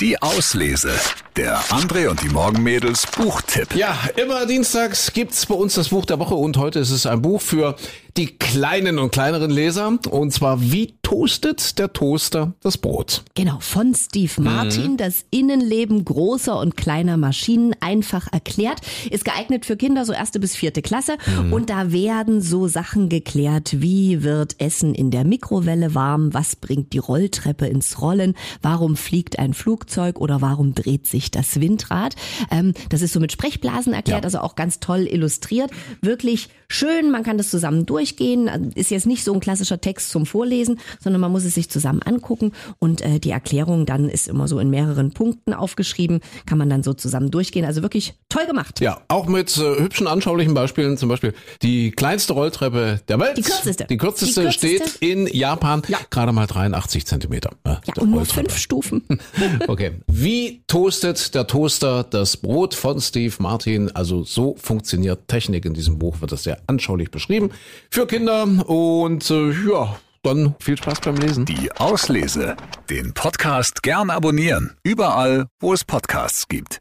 Die Auslese. Der André und die Morgenmädels Buchtipp. Ja, immer dienstags gibt's bei uns das Buch der Woche und heute ist es ein Buch für die kleinen und kleineren Leser. Und zwar Wie toastet der Toaster das Brot? Genau, von Steve Martin, das Innenleben großer und kleiner Maschinen einfach erklärt, ist geeignet für Kinder so erste bis vierte Klasse. Und da werden so Sachen geklärt, wie wird Essen in der Mikrowelle warm, was bringt die Rolltreppe ins Rollen, warum fliegt ein Flugzeug oder warum dreht sich das Windrad. Ähm, das ist so mit Sprechblasen erklärt, Ja. also auch ganz toll illustriert. Wirklich schön, man kann das zusammen durchgehen. Ist jetzt nicht so ein klassischer Text zum Vorlesen, sondern man muss es sich zusammen angucken und äh, die Erklärung dann ist immer so in mehreren Punkten aufgeschrieben, kann man dann so zusammen durchgehen. Also wirklich toll gemacht. Ja, auch mit äh, hübschen anschaulichen Beispielen, zum Beispiel die kleinste Rolltreppe der Welt. Die kürzeste. Die kürzeste, Die kürzeste. steht in Japan Ja. gerade mal 83 Zentimeter. Äh, Ja, und nur fünf Stufen. Okay. Wie toastet der Toaster das Brot von Steve Martin? Also so funktioniert Technik in diesem Buch, wird das sehr anschaulich beschrieben für Kinder und äh, ja, dann viel Spaß beim Lesen. Die Auslese. Den Podcast gern abonnieren. Überall, wo es Podcasts gibt.